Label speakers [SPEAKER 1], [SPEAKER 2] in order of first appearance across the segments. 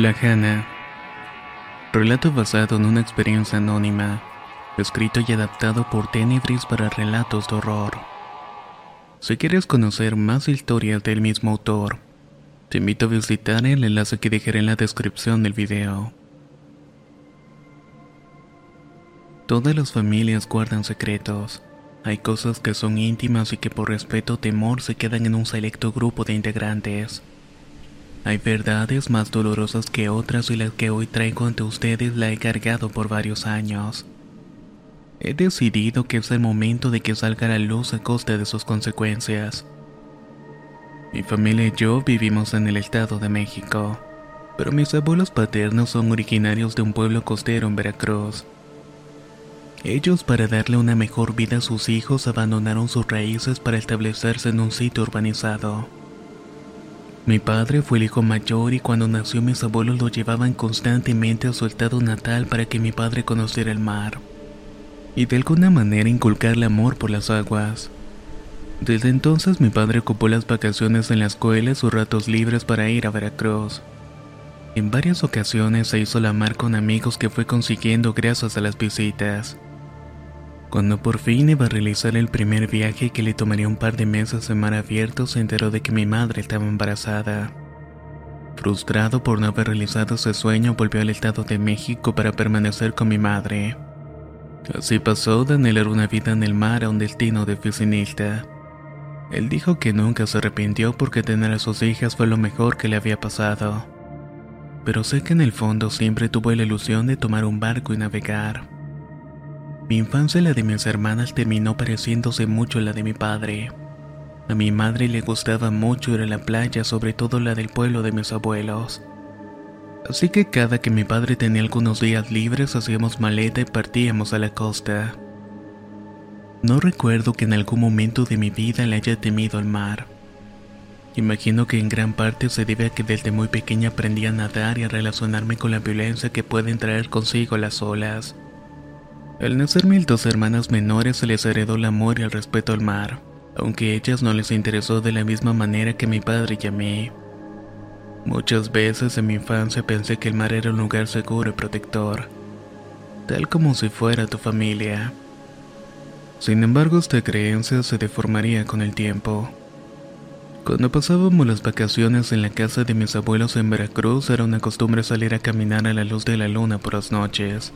[SPEAKER 1] Tlajana. Relato basado en una experiencia anónima, escrito y adaptado por Tenebris para relatos de horror. Si quieres conocer más historias del mismo autor, te invito a visitar el enlace que dejaré en la descripción del video. Todas las familias guardan secretos. Hay cosas que son íntimas y que por respeto o temor se quedan en un selecto grupo de integrantes. Hay verdades más dolorosas que otras y las que hoy traigo ante ustedes la he cargado por varios años. He decidido que es el momento de que salga la luz a costa de sus consecuencias. Mi familia y yo vivimos en el Estado de México, pero mis abuelos paternos son originarios de un pueblo costero en Veracruz. Ellos para darle una mejor vida a sus hijos abandonaron sus raíces para establecerse en un sitio urbanizado. Mi padre fue el hijo mayor y cuando nació mis abuelos lo llevaban constantemente a su estado natal para que mi padre conociera el mar y de alguna manera inculcarle amor por las aguas. Desde entonces mi padre ocupó las vacaciones en la escuela y sus ratos libres para ir a Veracruz. En varias ocasiones se hizo la mar con amigos que fue consiguiendo gracias a las visitas. Cuando por fin iba a realizar el primer viaje que le tomaría un par de meses en mar abierto, se enteró de que mi madre estaba embarazada. Frustrado por no haber realizado ese sueño, volvió al Estado de México para permanecer con mi madre. Así pasó de anhelar una vida en el mar a un destino de oficinista. Él dijo que nunca se arrepintió porque tener a sus hijas fue lo mejor que le había pasado. Pero sé que en el fondo siempre tuvo la ilusión de tomar un barco y navegar. Mi infancia la de mis hermanas terminó pareciéndose mucho a la de mi padre. A mi madre le gustaba mucho ir a la playa, sobre todo la del pueblo de mis abuelos. Así que cada que mi padre tenía algunos días libres hacíamos maleta y partíamos a la costa. No recuerdo que en algún momento de mi vida le haya temido al mar. Imagino que en gran parte se debe a que desde muy pequeña aprendí a nadar y a relacionarme con la violencia que pueden traer consigo las olas. Al nacer mis dos hermanas menores se les heredó el amor y el respeto al mar, aunque ellas no les interesó de la misma manera que mi padre y a mí. Muchas veces en mi infancia pensé que el mar era un lugar seguro y protector, tal como si fuera tu familia. Sin embargo, esta creencia se deformaría con el tiempo. Cuando pasábamos las vacaciones en la casa de mis abuelos en Veracruz, era una costumbre salir a caminar a la luz de la luna por las noches.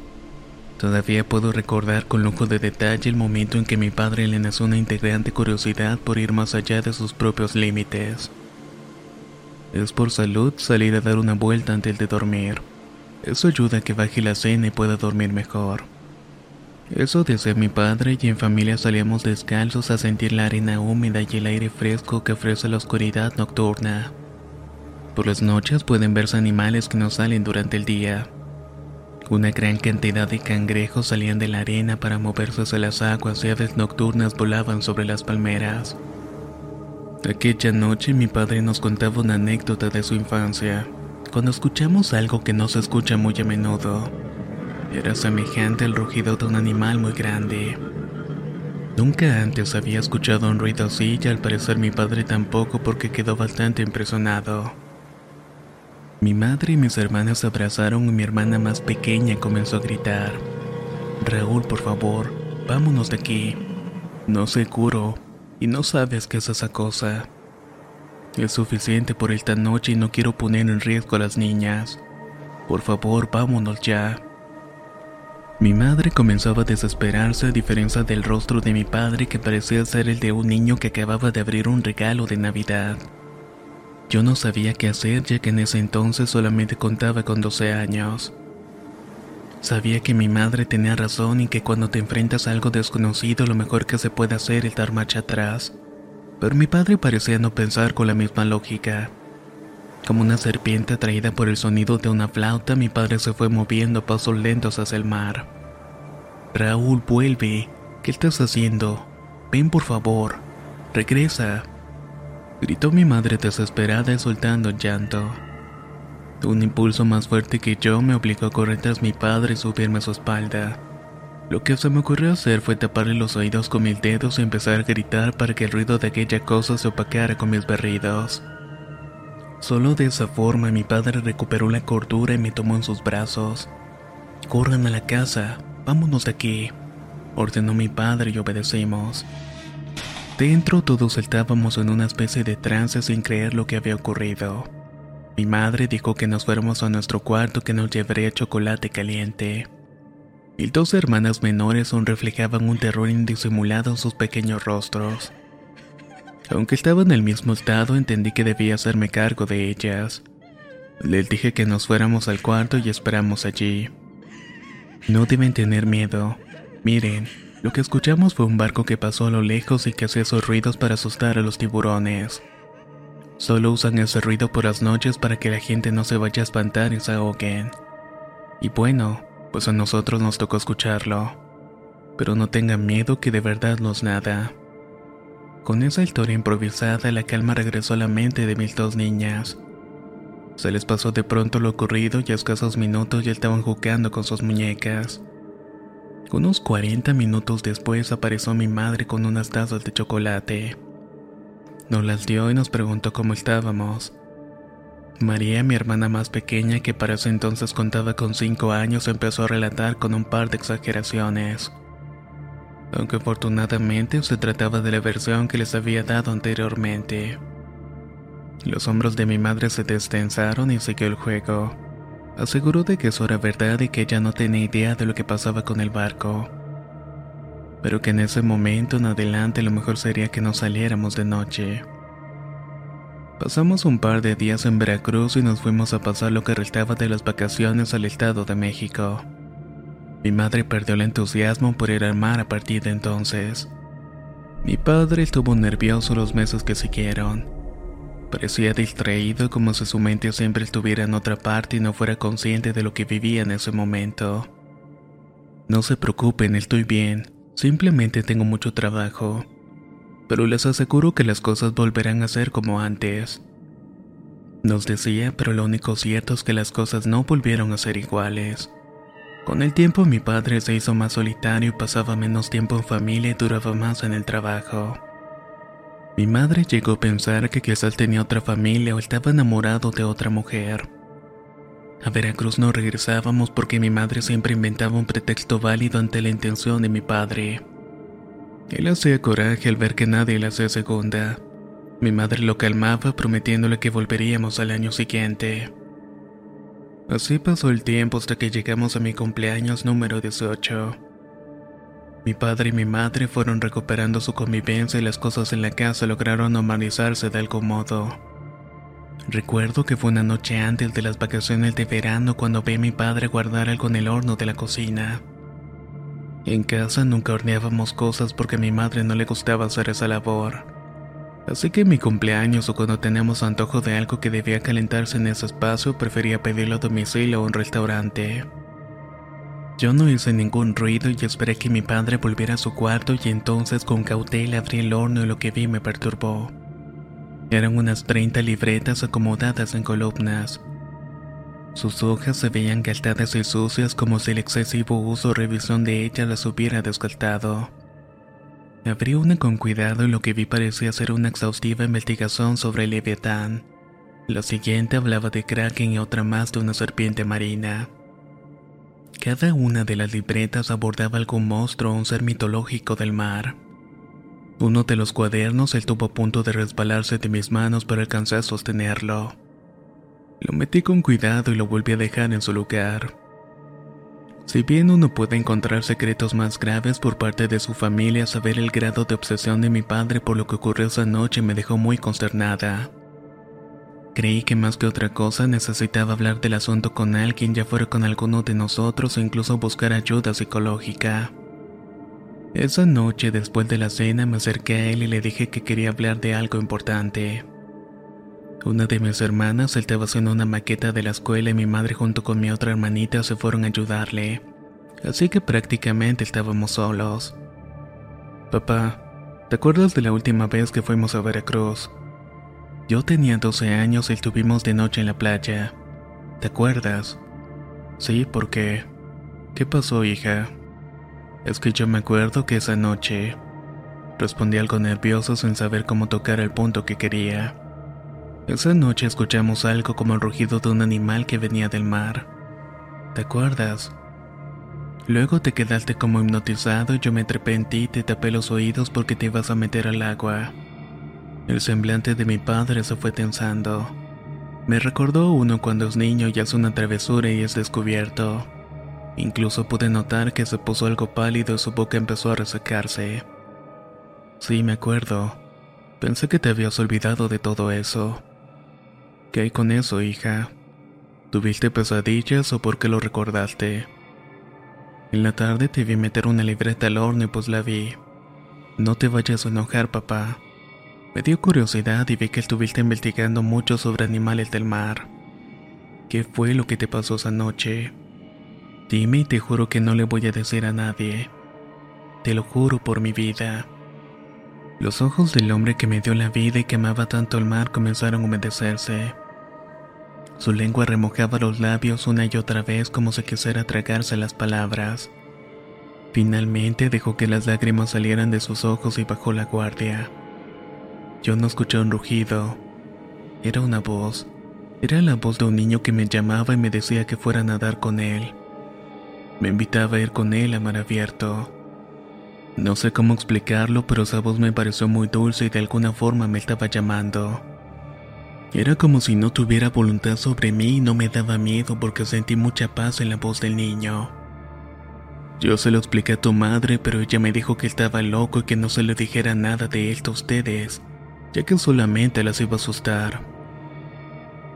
[SPEAKER 1] Todavía puedo recordar con lujo de detalle el momento en que mi padre le nació una integrante curiosidad por ir más allá de sus propios límites. Es por salud salir a dar una vuelta antes de dormir. Eso ayuda a que baje la cena y pueda dormir mejor. Eso decía mi padre y en familia salíamos descalzos a sentir la arena húmeda y el aire fresco que ofrece la oscuridad nocturna. Por las noches pueden verse animales que no salen durante el día. Una gran cantidad de cangrejos salían de la arena para moverse hacia las aguas y aves nocturnas volaban sobre las palmeras. Aquella noche mi padre nos contaba una anécdota de su infancia, cuando escuchamos algo que no se escucha muy a menudo. Era semejante al rugido de un animal muy grande. Nunca antes había escuchado un ruido así y al parecer mi padre tampoco porque quedó bastante impresionado. Mi madre y mis hermanas se abrazaron y mi hermana más pequeña comenzó a gritar. Raúl, por favor, vámonos de aquí. No sé curo y no sabes qué es esa cosa. Es suficiente por esta noche y no quiero poner en riesgo a las niñas. Por favor, vámonos ya. Mi madre comenzaba a desesperarse a diferencia del rostro de mi padre que parecía ser el de un niño que acababa de abrir un regalo de Navidad. Yo no sabía qué hacer ya que en ese entonces solamente contaba con 12 años. Sabía que mi madre tenía razón y que cuando te enfrentas a algo desconocido lo mejor que se puede hacer es dar marcha atrás. Pero mi padre parecía no pensar con la misma lógica. Como una serpiente atraída por el sonido de una flauta, mi padre se fue moviendo a pasos lentos hacia el mar. Raúl, vuelve. ¿Qué estás haciendo? Ven por favor. Regresa. Gritó mi madre desesperada y soltando llanto. Un impulso más fuerte que yo me obligó a correr tras mi padre y subirme a su espalda. Lo que se me ocurrió hacer fue taparle los oídos con mis dedos y empezar a gritar para que el ruido de aquella cosa se opacara con mis berridos. Solo de esa forma mi padre recuperó la cordura y me tomó en sus brazos. Corran a la casa, vámonos de aquí, ordenó mi padre y obedecimos. Dentro todos estábamos en una especie de trance sin creer lo que había ocurrido. Mi madre dijo que nos fuéramos a nuestro cuarto que nos llevaría chocolate caliente. Mis dos hermanas menores aún reflejaban un terror indisimulado en sus pequeños rostros. Aunque estaba en el mismo estado, entendí que debía hacerme cargo de ellas. Les dije que nos fuéramos al cuarto y esperamos allí. No deben tener miedo. Miren, lo que escuchamos fue un barco que pasó a lo lejos y que hacía esos ruidos para asustar a los tiburones. Solo usan ese ruido por las noches para que la gente no se vaya a espantar y se ahoguen. Y bueno, pues a nosotros nos tocó escucharlo. Pero no tengan miedo que de verdad no es nada. Con esa historia improvisada, la calma regresó a la mente de mis dos niñas. Se les pasó de pronto lo ocurrido y a escasos minutos ya estaban jugando con sus muñecas. Unos 40 minutos después apareció mi madre con unas tazas de chocolate. Nos las dio y nos preguntó cómo estábamos. María, mi hermana más pequeña, que para ese entonces contaba con 5 años, empezó a relatar con un par de exageraciones aunque afortunadamente se trataba de la versión que les había dado anteriormente. Los hombros de mi madre se destensaron y siguió el juego. Aseguró de que eso era verdad y que ella no tenía idea de lo que pasaba con el barco. Pero que en ese momento en adelante lo mejor sería que no saliéramos de noche. Pasamos un par de días en Veracruz y nos fuimos a pasar lo que restaba de las vacaciones al Estado de México. Mi madre perdió el entusiasmo por ir al mar a partir de entonces. Mi padre estuvo nervioso los meses que siguieron. Parecía distraído como si su mente siempre estuviera en otra parte y no fuera consciente de lo que vivía en ese momento. No se preocupen, estoy bien, simplemente tengo mucho trabajo. Pero les aseguro que las cosas volverán a ser como antes. Nos decía, pero lo único cierto es que las cosas no volvieron a ser iguales. Con el tiempo mi padre se hizo más solitario y pasaba menos tiempo en familia y duraba más en el trabajo. Mi madre llegó a pensar que quizás tenía otra familia o estaba enamorado de otra mujer. A Veracruz no regresábamos porque mi madre siempre inventaba un pretexto válido ante la intención de mi padre. Él hacía coraje al ver que nadie le hacía segunda. Mi madre lo calmaba prometiéndole que volveríamos al año siguiente. Así pasó el tiempo hasta que llegamos a mi cumpleaños número 18. Mi padre y mi madre fueron recuperando su convivencia y las cosas en la casa lograron normalizarse de algún modo. Recuerdo que fue una noche antes de las vacaciones de verano cuando vi a mi padre guardar algo en el horno de la cocina. En casa nunca horneábamos cosas porque a mi madre no le gustaba hacer esa labor. Así que en mi cumpleaños o cuando teníamos antojo de algo que debía calentarse en ese espacio, prefería pedirlo a domicilio o a un restaurante. Yo no hice ningún ruido y esperé que mi padre volviera a su cuarto y entonces con cautela abrí el horno y lo que vi me perturbó. Eran unas 30 libretas acomodadas en columnas. Sus hojas se veían gastadas y sucias como si el excesivo uso o revisión de ellas las hubiera desgastado. Abrí una con cuidado y lo que vi parecía ser una exhaustiva investigación sobre el Leviatán. La siguiente hablaba de Kraken y otra más de una serpiente marina. Cada una de las libretas abordaba algún monstruo o un ser mitológico del mar. Uno de los cuadernos estuvo a punto de resbalarse de mis manos pero alcancé a sostenerlo. Lo metí con cuidado y lo volví a dejar en su lugar. Si bien uno puede encontrar secretos más graves por parte de su familia, saber el grado de obsesión de mi padre por lo que ocurrió esa noche me dejó muy consternada. Creí que más que otra cosa necesitaba hablar del asunto con alguien, ya fuera con alguno de nosotros o incluso buscar ayuda psicológica. Esa noche, después de la cena, me acerqué a él y le dije que quería hablar de algo importante. Una de mis hermanas estaba haciendo una maqueta de la escuela y mi madre junto con mi otra hermanita se fueron a ayudarle. Así que prácticamente estábamos solos. Papá, ¿te acuerdas de la última vez que fuimos a Veracruz? Yo tenía 12 años y estuvimos de noche en la playa. ¿Te acuerdas? Sí, ¿por qué? ¿Qué pasó, hija? Es que yo me acuerdo que esa noche... Respondí algo nervioso sin saber cómo tocar el punto que quería. Esa noche escuchamos algo como el rugido de un animal que venía del mar. ¿Te acuerdas? Luego te quedaste como hipnotizado y yo me trepé en ti y te tapé los oídos porque te ibas a meter al agua. El semblante de mi padre se fue tensando. Me recordó uno cuando es niño y hace una travesura y es descubierto. Incluso pude notar que se puso algo pálido y su boca empezó a resecarse. Sí, me acuerdo. Pensé que te habías olvidado de todo eso. ¿Qué hay con eso, hija? ¿Tuviste pesadillas o por qué lo recordaste? En la tarde te vi meter una libreta al horno y pues la vi. No te vayas a enojar, papá. Me dio curiosidad y vi que estuviste investigando mucho sobre animales del mar. ¿Qué fue lo que te pasó esa noche? Dime y te juro que no le voy a decir a nadie. Te lo juro por mi vida. Los ojos del hombre que me dio la vida y que amaba tanto el mar comenzaron a humedecerse. Su lengua remojaba los labios una y otra vez como si quisiera tragarse las palabras. Finalmente dejó que las lágrimas salieran de sus ojos y bajó la guardia. Yo no escuché un rugido. Era una voz. Era la voz de un niño que me llamaba y me decía que fuera a nadar con él. Me invitaba a ir con él a mar abierto. No sé cómo explicarlo, pero esa voz me pareció muy dulce y de alguna forma me estaba llamando. Era como si no tuviera voluntad sobre mí y no me daba miedo porque sentí mucha paz en la voz del niño. Yo se lo expliqué a tu madre, pero ella me dijo que estaba loco y que no se le dijera nada de esto a ustedes, ya que solamente las iba a asustar.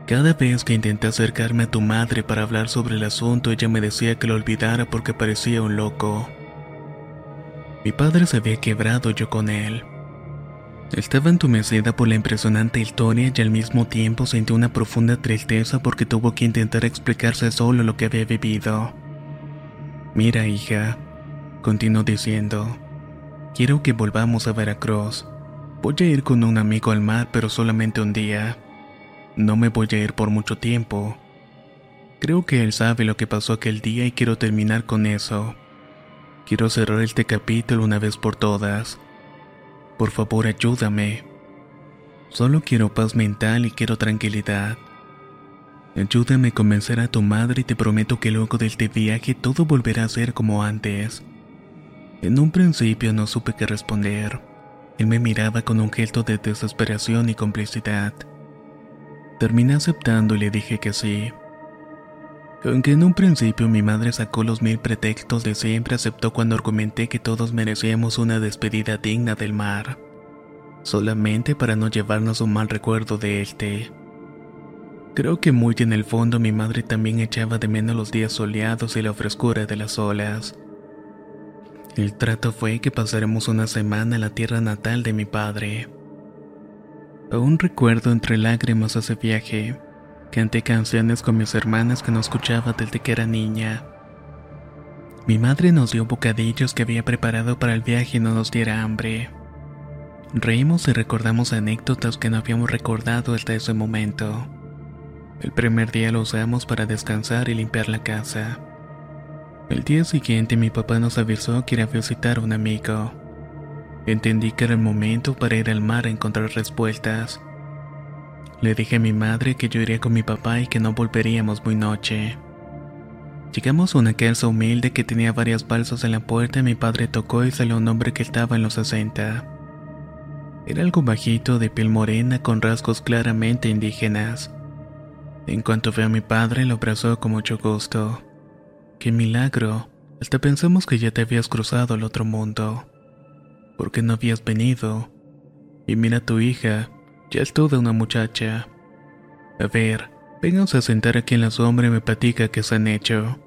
[SPEAKER 1] Cada vez que intenté acercarme a tu madre para hablar sobre el asunto, ella me decía que lo olvidara porque parecía un loco. Mi padre se había quebrado yo con él. Estaba entumecida por la impresionante historia y al mismo tiempo sentí una profunda tristeza porque tuvo que intentar explicarse solo lo que había vivido. Mira, hija, continuó diciendo, quiero que volvamos a Veracruz. Voy a ir con un amigo al mar, pero solamente un día. No me voy a ir por mucho tiempo. Creo que él sabe lo que pasó aquel día y quiero terminar con eso. Quiero cerrar este capítulo una vez por todas. Por favor, ayúdame. Solo quiero paz mental y quiero tranquilidad. Ayúdame a convencer a tu madre y te prometo que luego de este viaje todo volverá a ser como antes. En un principio no supe qué responder. Él me miraba con un gesto de desesperación y complicidad. Terminé aceptando y le dije que sí. Aunque en un principio mi madre sacó los mil pretextos de siempre, aceptó cuando argumenté que todos merecíamos una despedida digna del mar, solamente para no llevarnos un mal recuerdo de este. Creo que muy en el fondo mi madre también echaba de menos los días soleados y la frescura de las olas. El trato fue que pasaremos una semana en la tierra natal de mi padre. Aún recuerdo entre lágrimas ese viaje Canté canciones con mis hermanas que no escuchaba desde que era niña. Mi madre nos dio bocadillos que había preparado para el viaje y no nos diera hambre. Reímos y recordamos anécdotas que no habíamos recordado hasta ese momento. El primer día lo usamos para descansar y limpiar la casa. El día siguiente mi papá nos avisó que iba a visitar a un amigo. Entendí que era el momento para ir al mar a encontrar respuestas. Le dije a mi madre que yo iría con mi papá y que no volveríamos muy noche. Llegamos a una casa humilde que tenía varias balsas en la puerta y mi padre tocó y salió un hombre que estaba en los 60. Era algo bajito, de piel morena, con rasgos claramente indígenas. En cuanto veo a mi padre, lo abrazó con mucho gusto. ¡Qué milagro! Hasta pensamos que ya te habías cruzado al otro mundo. ¿Por qué no habías venido? Y mira tu hija, ya es toda una muchacha. A ver, vénganse a sentar aquí en la sombra y me platica qué se han hecho.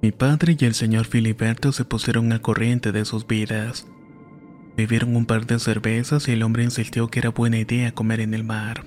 [SPEAKER 1] Mi padre y el señor Filiberto se pusieron al corriente de sus vidas. Bebieron un par de cervezas y el hombre insistió que era buena idea comer en el mar.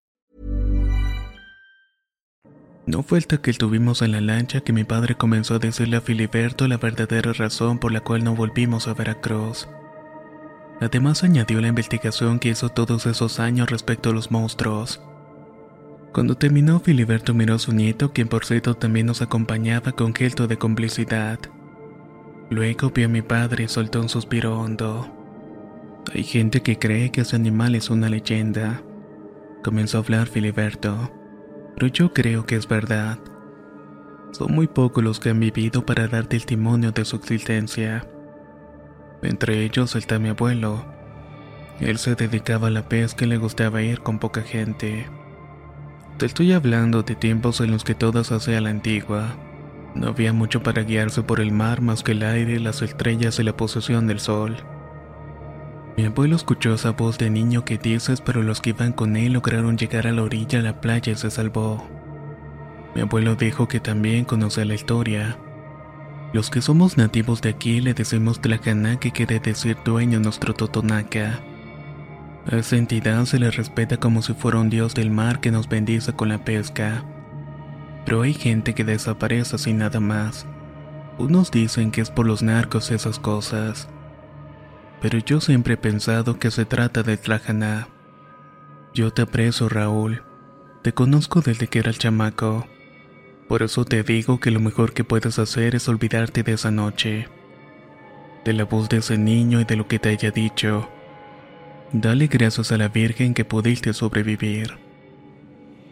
[SPEAKER 1] No fue hasta que estuvimos en la lancha que mi padre comenzó a decirle a Filiberto la verdadera razón por la cual no volvimos a Veracruz. Además añadió la investigación que hizo todos esos años respecto a los monstruos. Cuando terminó, Filiberto miró a su nieto, quien por cierto también nos acompañaba con gesto de complicidad. Luego vio a mi padre y soltó un suspiro hondo. Hay gente que cree que ese animal es una leyenda. Comenzó a hablar Filiberto, pero yo creo que es verdad. Son muy pocos los que han vivido para dar testimonio de su existencia. Entre ellos está mi abuelo. Él se dedicaba a la pesca y le gustaba ir con poca gente. Te estoy hablando de tiempos en los que todo se hacía a la antigua. No había mucho para guiarse por el mar más que el aire, las estrellas y la posesión del sol. Mi abuelo escuchó esa voz de niño que dices, pero los que iban con él lograron llegar a la orilla de la playa y se salvó. Mi abuelo dijo que también conocía la historia. Los que somos nativos de aquí le decimos Tlacaná, que quiere decir dueño nuestro Totonaca. A esa entidad se le respeta como si fuera un dios del mar que nos bendice con la pesca. Pero hay gente que desaparece sin nada más. Unos dicen que es por los narcos esas cosas. Pero yo siempre he pensado que se trata de Tlajaná. Yo te aprecio, Raúl. Te conozco desde que era el chamaco. Por eso te digo que lo mejor que puedes hacer es olvidarte de esa noche. De la voz de ese niño y de lo que te haya dicho. Dale gracias a la Virgen que pudiste sobrevivir.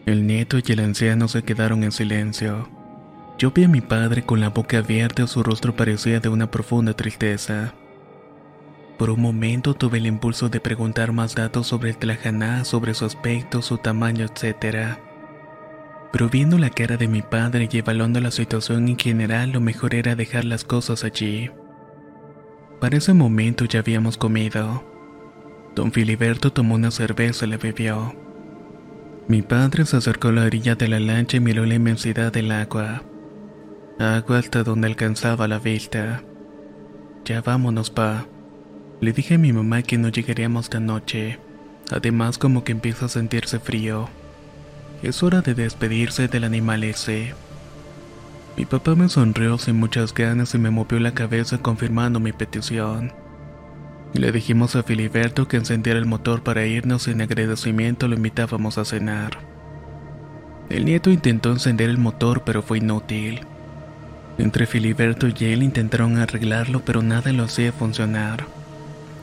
[SPEAKER 1] El nieto y el anciano se quedaron en silencio. Yo vi a mi padre con la boca abierta, su rostro parecía de una profunda tristeza. Por un momento tuve el impulso de preguntar más datos sobre el Tlajaná, sobre su aspecto, su tamaño, etc. Pero viendo la cara de mi padre y evaluando la situación en general, lo mejor era dejar las cosas allí. Para ese momento ya habíamos comido. Don Filiberto tomó una cerveza y la bebió. Mi padre se acercó a la orilla de la lancha y miró la inmensidad del agua. Agua hasta donde alcanzaba la vista. Ya vámonos, pa. Le dije a mi mamá que no llegaríamos esta noche. Además como que empieza a sentirse frío. Es hora de despedirse del animal ese. Mi papá me sonrió sin muchas ganas y me movió la cabeza confirmando mi petición. Le dijimos a Filiberto que encendiera el motor para irnos y en agradecimiento lo invitábamos a cenar. El nieto intentó encender el motor pero fue inútil. Entre Filiberto y él intentaron arreglarlo pero nada lo hacía funcionar.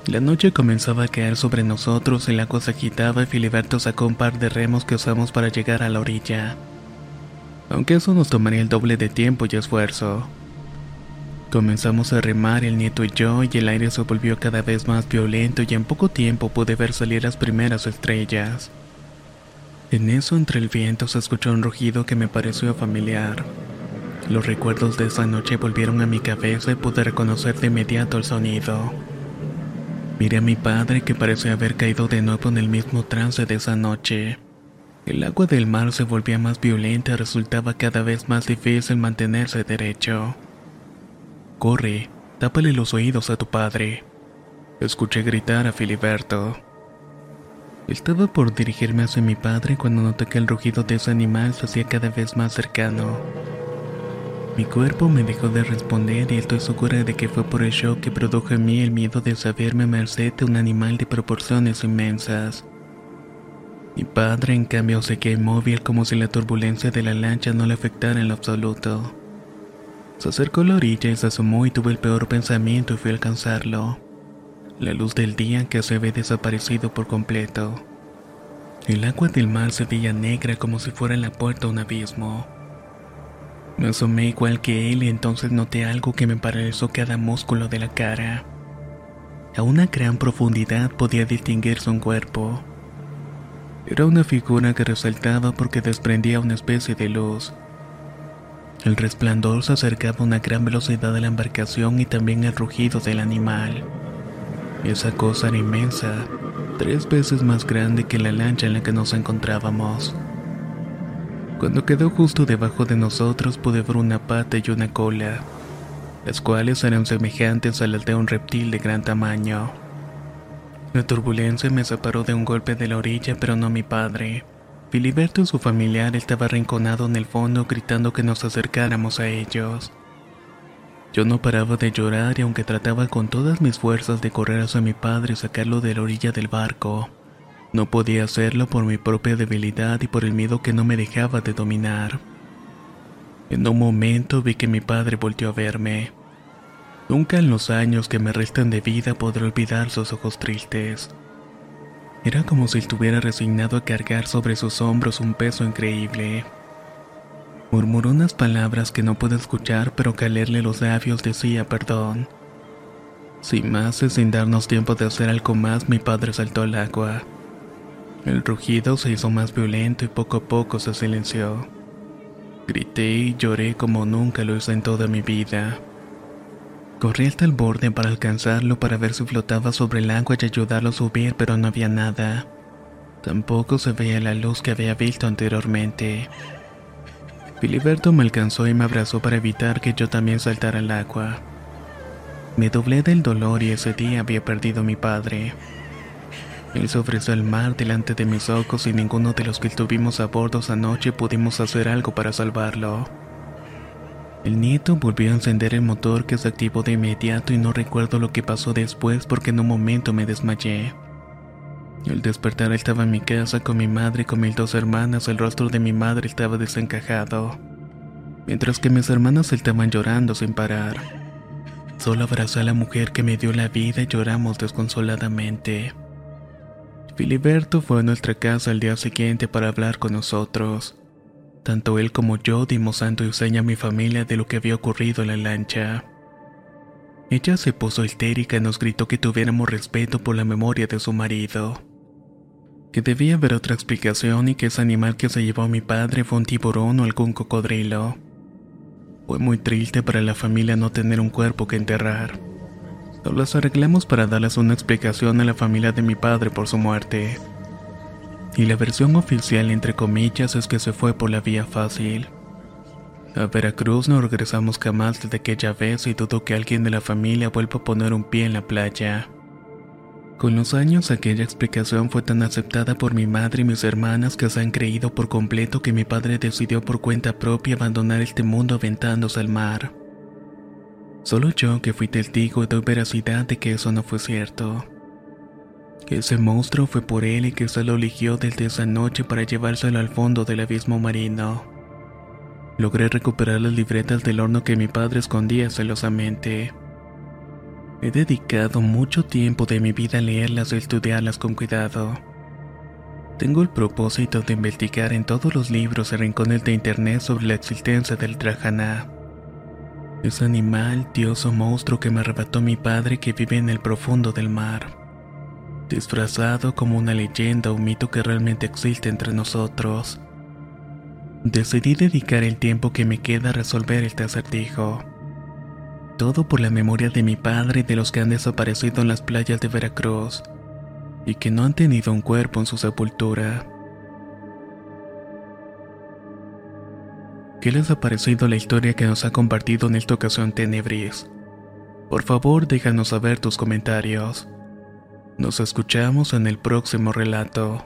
[SPEAKER 1] La noche comenzaba a caer sobre nosotros, el agua se agitaba y Filiberto sacó un par de remos que usamos para llegar a la orilla. Aunque eso nos tomaría el doble de tiempo y esfuerzo. Comenzamos a remar el nieto y yo y el aire se volvió cada vez más violento y en poco tiempo pude ver salir las primeras estrellas. En eso entre el viento se escuchó un rugido que me pareció familiar. Los recuerdos de esa noche volvieron a mi cabeza y pude reconocer de inmediato el sonido. Miré a mi padre que parecía haber caído de nuevo en el mismo trance de esa noche. El agua del mar se volvía más violenta y resultaba cada vez más difícil mantenerse derecho. Corre, tápale los oídos a tu padre. Escuché gritar a Filiberto. Estaba por dirigirme hacia mi padre cuando noté que el rugido de ese animal se hacía cada vez más cercano. Mi cuerpo me dejó de responder y estoy segura de que fue por el shock que produjo en mí el miedo de saberme merced de un animal de proporciones inmensas. Mi padre, en cambio, se quedó inmóvil como si la turbulencia de la lancha no le afectara en lo absoluto. Se acercó a la orilla y se asomó y tuve el peor pensamiento y fui a alcanzarlo. La luz del día que se había desaparecido por completo. El agua del mar se veía negra como si fuera la puerta a un abismo. Me asomé igual que él y entonces noté algo que me paralizó cada músculo de la cara. A una gran profundidad podía distinguirse un cuerpo. Era una figura que resaltaba porque desprendía una especie de luz. El resplandor se acercaba a una gran velocidad a la embarcación y también el rugido del animal. Esa cosa era inmensa, tres veces más grande que la lancha en la que nos encontrábamos. Cuando quedó justo debajo de nosotros pude ver una pata y una cola, las cuales eran semejantes a las de un reptil de gran tamaño. La turbulencia me separó de un golpe de la orilla, pero no mi padre. Filiberto y su familiar estaba arrinconado en el fondo gritando que nos acercáramos a ellos. Yo no paraba de llorar y aunque trataba con todas mis fuerzas de correr hacia mi padre y sacarlo de la orilla del barco, no podía hacerlo por mi propia debilidad y por el miedo que no me dejaba de dominar. En un momento vi que mi padre volteó a verme. Nunca en los años que me restan de vida podré olvidar sus ojos tristes. Era como si estuviera resignado a cargar sobre sus hombros un peso increíble. Murmuró unas palabras que no pude escuchar, pero que al leerle los labios decía perdón. Sin más y sin darnos tiempo de hacer algo más, mi padre saltó al agua. El rugido se hizo más violento y poco a poco se silenció. Grité y lloré como nunca lo hice en toda mi vida. Corrí hasta el borde para alcanzarlo para ver si flotaba sobre el agua y ayudarlo a subir, pero no había nada. Tampoco se veía la luz que había visto anteriormente. Filiberto me alcanzó y me abrazó para evitar que yo también saltara al agua. Me doblé del dolor y ese día había perdido a mi padre. Él se ofreció al mar delante de mis ojos y ninguno de los que estuvimos a bordo esa noche pudimos hacer algo para salvarlo. El nieto volvió a encender el motor que se activó de inmediato y no recuerdo lo que pasó después porque en un momento me desmayé. Al despertar estaba en mi casa con mi madre y con mis dos hermanas, el rostro de mi madre estaba desencajado, mientras que mis hermanas estaban llorando sin parar. Solo abrazé a la mujer que me dio la vida y lloramos desconsoladamente. Filiberto fue a nuestra casa al día siguiente para hablar con nosotros. Tanto él como yo dimos santo y seña a mi familia de lo que había ocurrido en la lancha. Ella se puso histérica y nos gritó que tuviéramos respeto por la memoria de su marido. Que debía haber otra explicación y que ese animal que se llevó a mi padre fue un tiburón o algún cocodrilo. Fue muy triste para la familia no tener un cuerpo que enterrar. Nos arreglamos para darles una explicación a la familia de mi padre por su muerte. Y la versión oficial, entre comillas, es que se fue por la vía fácil. A Veracruz no regresamos jamás desde aquella vez y dudo que alguien de la familia vuelva a poner un pie en la playa. Con los años aquella explicación fue tan aceptada por mi madre y mis hermanas que se han creído por completo que mi padre decidió por cuenta propia abandonar este mundo aventándose al mar. Solo yo que fui testigo doy veracidad de que eso no fue cierto. Que ese monstruo fue por él y que se lo eligió desde esa noche para llevárselo al fondo del abismo marino. Logré recuperar las libretas del horno que mi padre escondía celosamente. He dedicado mucho tiempo de mi vida a leerlas y estudiarlas con cuidado. Tengo el propósito de investigar en todos los libros y rincones de internet sobre la existencia del Trajana. Ese animal, dios o monstruo que me arrebató mi padre que vive en el profundo del mar. Disfrazado como una leyenda o mito que realmente existe entre nosotros. Decidí dedicar el tiempo que me queda a resolver este acertijo. Todo por la memoria de mi padre y de los que han desaparecido en las playas de Veracruz y que no han tenido un cuerpo en su sepultura. ¿Qué les ha parecido la historia que nos ha compartido en esta ocasión Tenebris? Por favor, déjanos saber tus comentarios. Nos escuchamos en el próximo relato.